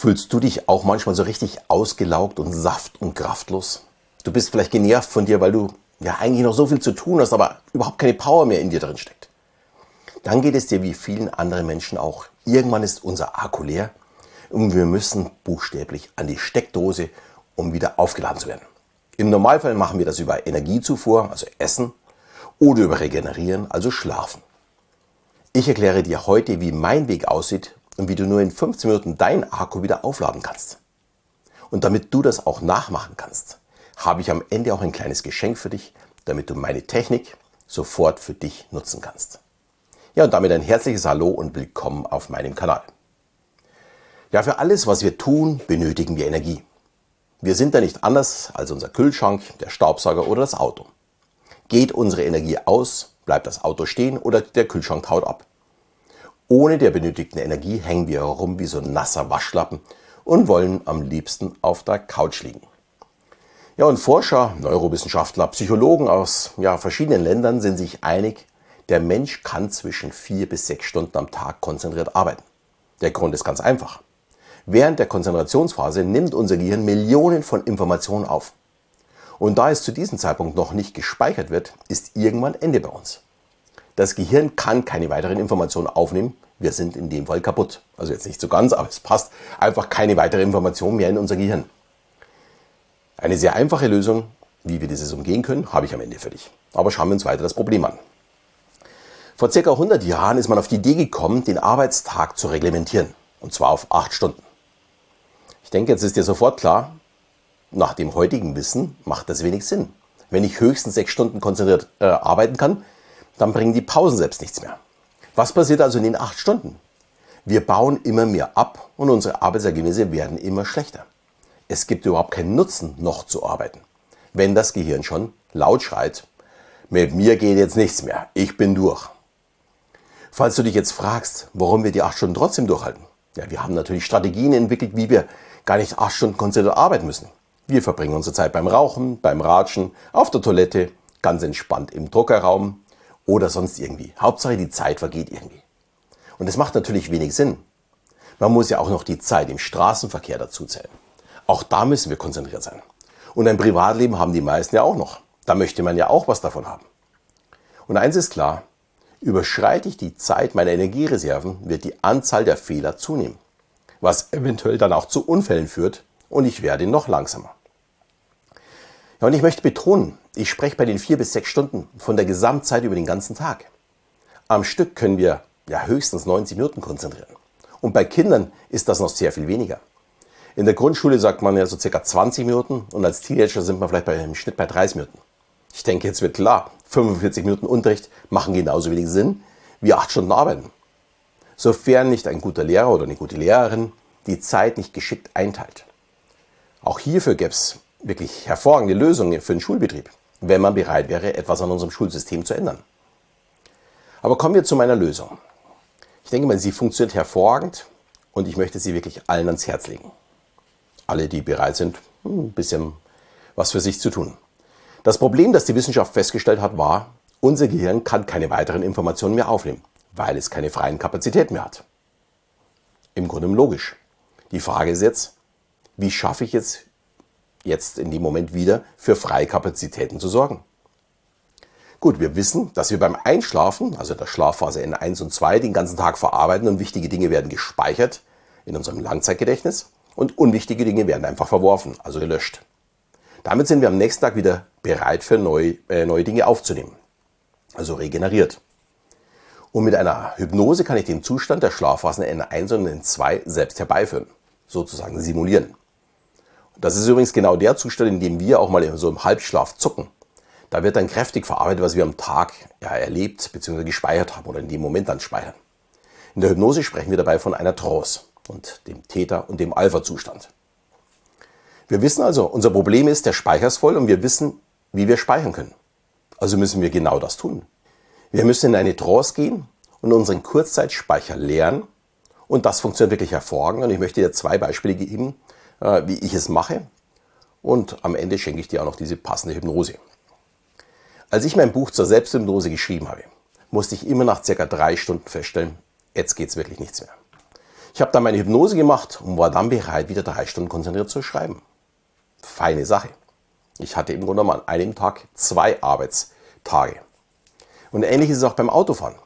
Fühlst du dich auch manchmal so richtig ausgelaugt und saft- und kraftlos? Du bist vielleicht genervt von dir, weil du ja eigentlich noch so viel zu tun hast, aber überhaupt keine Power mehr in dir drin steckt. Dann geht es dir wie vielen anderen Menschen auch. Irgendwann ist unser Akku leer und wir müssen buchstäblich an die Steckdose, um wieder aufgeladen zu werden. Im Normalfall machen wir das über Energiezufuhr, also Essen, oder über Regenerieren, also Schlafen. Ich erkläre dir heute, wie mein Weg aussieht, und wie du nur in 15 Minuten deinen Akku wieder aufladen kannst. Und damit du das auch nachmachen kannst, habe ich am Ende auch ein kleines Geschenk für dich, damit du meine Technik sofort für dich nutzen kannst. Ja, und damit ein herzliches Hallo und willkommen auf meinem Kanal. Ja, für alles, was wir tun, benötigen wir Energie. Wir sind da nicht anders als unser Kühlschrank, der Staubsauger oder das Auto. Geht unsere Energie aus, bleibt das Auto stehen oder der Kühlschrank taut ab. Ohne der benötigten Energie hängen wir herum wie so ein nasser Waschlappen und wollen am liebsten auf der Couch liegen. Ja, und Forscher, Neurowissenschaftler, Psychologen aus ja, verschiedenen Ländern sind sich einig, der Mensch kann zwischen vier bis sechs Stunden am Tag konzentriert arbeiten. Der Grund ist ganz einfach. Während der Konzentrationsphase nimmt unser Gehirn Millionen von Informationen auf. Und da es zu diesem Zeitpunkt noch nicht gespeichert wird, ist irgendwann Ende bei uns. Das Gehirn kann keine weiteren Informationen aufnehmen. Wir sind in dem Fall kaputt. Also jetzt nicht so ganz, aber es passt einfach keine weitere Information mehr in unser Gehirn. Eine sehr einfache Lösung, wie wir dieses umgehen können, habe ich am Ende für dich. Aber schauen wir uns weiter das Problem an. Vor circa 100 Jahren ist man auf die Idee gekommen, den Arbeitstag zu reglementieren. Und zwar auf 8 Stunden. Ich denke, jetzt ist dir sofort klar, nach dem heutigen Wissen macht das wenig Sinn. Wenn ich höchstens 6 Stunden konzentriert äh, arbeiten kann, dann bringen die Pausen selbst nichts mehr. Was passiert also in den acht Stunden? Wir bauen immer mehr ab und unsere Arbeitsergebnisse werden immer schlechter. Es gibt überhaupt keinen Nutzen, noch zu arbeiten, wenn das Gehirn schon laut schreit, mit mir geht jetzt nichts mehr, ich bin durch. Falls du dich jetzt fragst, warum wir die acht Stunden trotzdem durchhalten, ja, wir haben natürlich Strategien entwickelt, wie wir gar nicht acht Stunden konzentriert arbeiten müssen. Wir verbringen unsere Zeit beim Rauchen, beim Ratschen, auf der Toilette, ganz entspannt im Druckerraum, oder sonst irgendwie. Hauptsache die Zeit vergeht irgendwie. Und das macht natürlich wenig Sinn. Man muss ja auch noch die Zeit im Straßenverkehr dazu zählen. Auch da müssen wir konzentriert sein. Und ein Privatleben haben die meisten ja auch noch. Da möchte man ja auch was davon haben. Und eins ist klar, überschreite ich die Zeit meiner Energiereserven, wird die Anzahl der Fehler zunehmen. Was eventuell dann auch zu Unfällen führt und ich werde noch langsamer. Ja, und ich möchte betonen, ich spreche bei den vier bis sechs Stunden von der Gesamtzeit über den ganzen Tag. Am Stück können wir ja höchstens 90 Minuten konzentrieren. Und bei Kindern ist das noch sehr viel weniger. In der Grundschule sagt man ja so circa 20 Minuten und als Teenager sind wir vielleicht bei, im Schnitt bei 30 Minuten. Ich denke, jetzt wird klar, 45 Minuten Unterricht machen genauso wenig Sinn wie 8 Stunden Arbeiten. Sofern nicht ein guter Lehrer oder eine gute Lehrerin die Zeit nicht geschickt einteilt. Auch hierfür gäbe es wirklich hervorragende Lösungen für den Schulbetrieb, wenn man bereit wäre, etwas an unserem Schulsystem zu ändern. Aber kommen wir zu meiner Lösung. Ich denke mal, sie funktioniert hervorragend und ich möchte sie wirklich allen ans Herz legen. Alle, die bereit sind, hm, ein bisschen was für sich zu tun. Das Problem, das die Wissenschaft festgestellt hat, war, unser Gehirn kann keine weiteren Informationen mehr aufnehmen, weil es keine freien Kapazitäten mehr hat. Im Grunde logisch. Die Frage ist jetzt, wie schaffe ich jetzt jetzt in dem Moment wieder für Freikapazitäten zu sorgen. Gut, wir wissen, dass wir beim Einschlafen, also der Schlafphase N1 und 2, den ganzen Tag verarbeiten und wichtige Dinge werden gespeichert in unserem Langzeitgedächtnis und unwichtige Dinge werden einfach verworfen, also gelöscht. Damit sind wir am nächsten Tag wieder bereit für neu, äh, neue Dinge aufzunehmen, also regeneriert. Und mit einer Hypnose kann ich den Zustand der Schlafphasen N1 und N2 selbst herbeiführen, sozusagen simulieren. Das ist übrigens genau der Zustand, in dem wir auch mal so im Halbschlaf zucken. Da wird dann kräftig verarbeitet, was wir am Tag ja, erlebt bzw. gespeichert haben oder in dem Moment dann speichern. In der Hypnose sprechen wir dabei von einer Trance und dem Theta- und dem Alpha-Zustand. Wir wissen also, unser Problem ist, der Speicher ist voll und wir wissen, wie wir speichern können. Also müssen wir genau das tun. Wir müssen in eine Trance gehen und unseren Kurzzeitspeicher leeren. Und das funktioniert wirklich hervorragend. Und ich möchte dir zwei Beispiele geben, äh, wie ich es mache. Und am Ende schenke ich dir auch noch diese passende Hypnose. Als ich mein Buch zur Selbsthypnose geschrieben habe, musste ich immer nach circa drei Stunden feststellen, jetzt geht es wirklich nichts mehr. Ich habe dann meine Hypnose gemacht und war dann bereit, wieder drei Stunden konzentriert zu schreiben. Feine Sache. Ich hatte im Grunde genommen an einem Tag zwei Arbeitstage. Und ähnlich ist es auch beim Autofahren.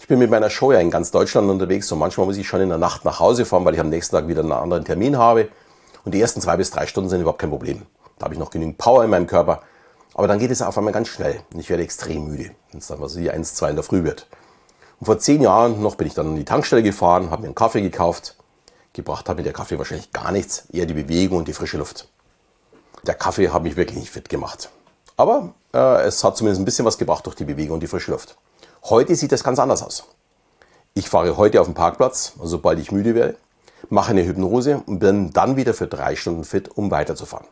Ich bin mit meiner Show ja in ganz Deutschland unterwegs und manchmal muss ich schon in der Nacht nach Hause fahren, weil ich am nächsten Tag wieder einen anderen Termin habe. Und die ersten zwei bis drei Stunden sind überhaupt kein Problem. Da habe ich noch genügend Power in meinem Körper. Aber dann geht es auf einmal ganz schnell und ich werde extrem müde, wenn es dann was wie 1, 2 in der Früh wird. Und vor zehn Jahren noch bin ich dann an die Tankstelle gefahren, habe mir einen Kaffee gekauft. Gebracht hat mir der Kaffee wahrscheinlich gar nichts, eher die Bewegung und die frische Luft. Der Kaffee hat mich wirklich nicht fit gemacht. Aber äh, es hat zumindest ein bisschen was gebracht durch die Bewegung und die frische Luft. Heute sieht das ganz anders aus. Ich fahre heute auf den Parkplatz, sobald ich müde werde, mache eine Hypnose und bin dann wieder für drei Stunden fit, um weiterzufahren.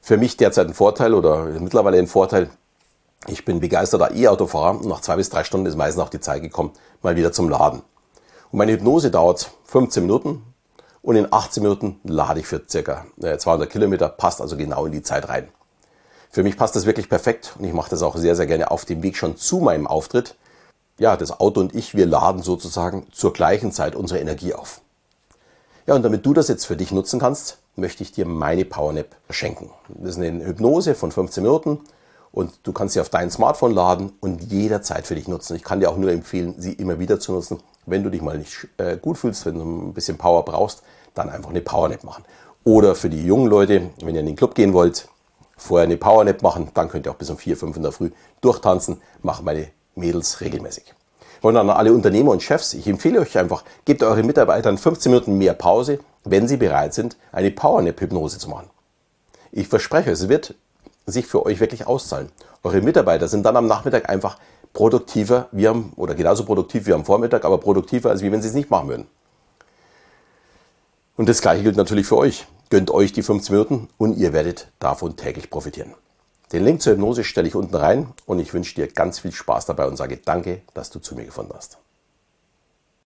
Für mich derzeit ein Vorteil oder mittlerweile ein Vorteil, ich bin begeisterter E-Autofahrer und nach zwei bis drei Stunden ist meistens auch die Zeit gekommen, mal wieder zum Laden. Und meine Hypnose dauert 15 Minuten und in 18 Minuten lade ich für circa 200 äh, Kilometer, passt also genau in die Zeit rein. Für mich passt das wirklich perfekt und ich mache das auch sehr, sehr gerne auf dem Weg schon zu meinem Auftritt. Ja, das Auto und ich, wir laden sozusagen zur gleichen Zeit unsere Energie auf. Ja, und damit du das jetzt für dich nutzen kannst, möchte ich dir meine Powernap schenken. Das ist eine Hypnose von 15 Minuten und du kannst sie auf dein Smartphone laden und jederzeit für dich nutzen. Ich kann dir auch nur empfehlen, sie immer wieder zu nutzen. Wenn du dich mal nicht äh, gut fühlst, wenn du ein bisschen Power brauchst, dann einfach eine Powernap machen. Oder für die jungen Leute, wenn ihr in den Club gehen wollt, vorher eine Powernap machen, dann könnt ihr auch bis um 4, 5 in der Früh durchtanzen, machen meine Mädels regelmäßig. Und an alle Unternehmer und Chefs, ich empfehle euch einfach, gebt euren Mitarbeitern 15 Minuten mehr Pause, wenn sie bereit sind, eine Powernap-Hypnose zu machen. Ich verspreche, es wird sich für euch wirklich auszahlen. Eure Mitarbeiter sind dann am Nachmittag einfach produktiver wie am, oder genauso produktiv wie am Vormittag, aber produktiver, als wie wenn sie es nicht machen würden. Und das gleiche gilt natürlich für euch. Gönnt euch die 15 Minuten und ihr werdet davon täglich profitieren. Den Link zur Hypnose stelle ich unten rein und ich wünsche dir ganz viel Spaß dabei und sage danke, dass du zu mir gefunden hast.